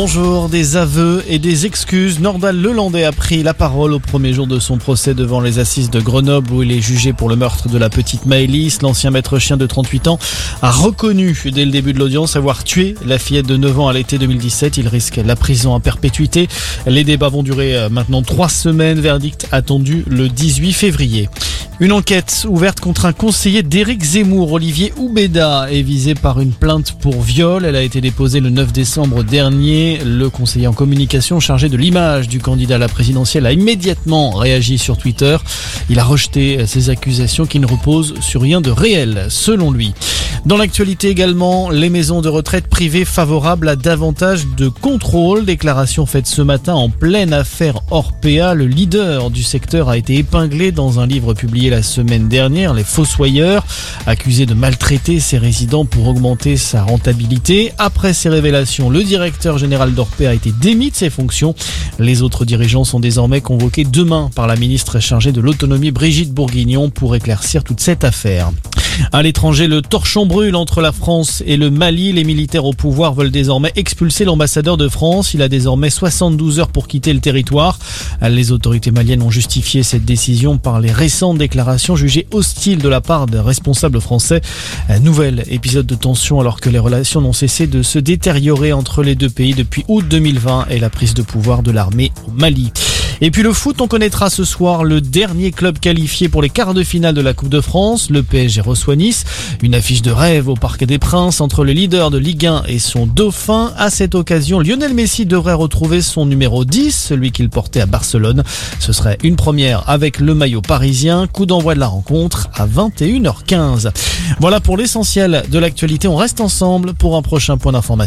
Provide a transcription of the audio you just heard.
Bonjour, des aveux et des excuses. Nordal Lelandais a pris la parole au premier jour de son procès devant les assises de Grenoble où il est jugé pour le meurtre de la petite Maëlys. L'ancien maître chien de 38 ans a reconnu dès le début de l'audience avoir tué la fillette de 9 ans à l'été 2017. Il risque la prison à perpétuité. Les débats vont durer euh, maintenant trois semaines. Verdict attendu le 18 février. Une enquête ouverte contre un conseiller d'Éric Zemmour, Olivier Oubeda, est visé par une plainte pour viol. Elle a été déposée le 9 décembre dernier. Le conseiller en communication chargé de l'image du candidat à la présidentielle a immédiatement réagi sur Twitter. Il a rejeté ces accusations qui ne reposent sur rien de réel, selon lui. Dans l'actualité également, les maisons de retraite privées favorables à davantage de contrôle. Déclaration faite ce matin en pleine affaire Orpea. Le leader du secteur a été épinglé dans un livre publié la semaine dernière. Les Fossoyeurs, accusés de maltraiter ses résidents pour augmenter sa rentabilité. Après ces révélations, le directeur général d'Orpea a été démis de ses fonctions. Les autres dirigeants sont désormais convoqués demain par la ministre chargée de l'autonomie Brigitte Bourguignon pour éclaircir toute cette affaire. À l'étranger, le torchon brûle entre la France et le Mali. Les militaires au pouvoir veulent désormais expulser l'ambassadeur de France. Il a désormais 72 heures pour quitter le territoire. Les autorités maliennes ont justifié cette décision par les récentes déclarations jugées hostiles de la part de responsables français. Un nouvel épisode de tension alors que les relations n'ont cessé de se détériorer entre les deux pays depuis août 2020 et la prise de pouvoir de l'armée au Mali. Et puis le foot, on connaîtra ce soir le dernier club qualifié pour les quarts de finale de la Coupe de France. Le PSG reçoit Nice. Une affiche de rêve au Parc des Princes entre le leader de Ligue 1 et son dauphin. À cette occasion, Lionel Messi devrait retrouver son numéro 10, celui qu'il portait à Barcelone. Ce serait une première avec le maillot parisien. Coup d'envoi de la rencontre à 21h15. Voilà pour l'essentiel de l'actualité. On reste ensemble pour un prochain point d'information.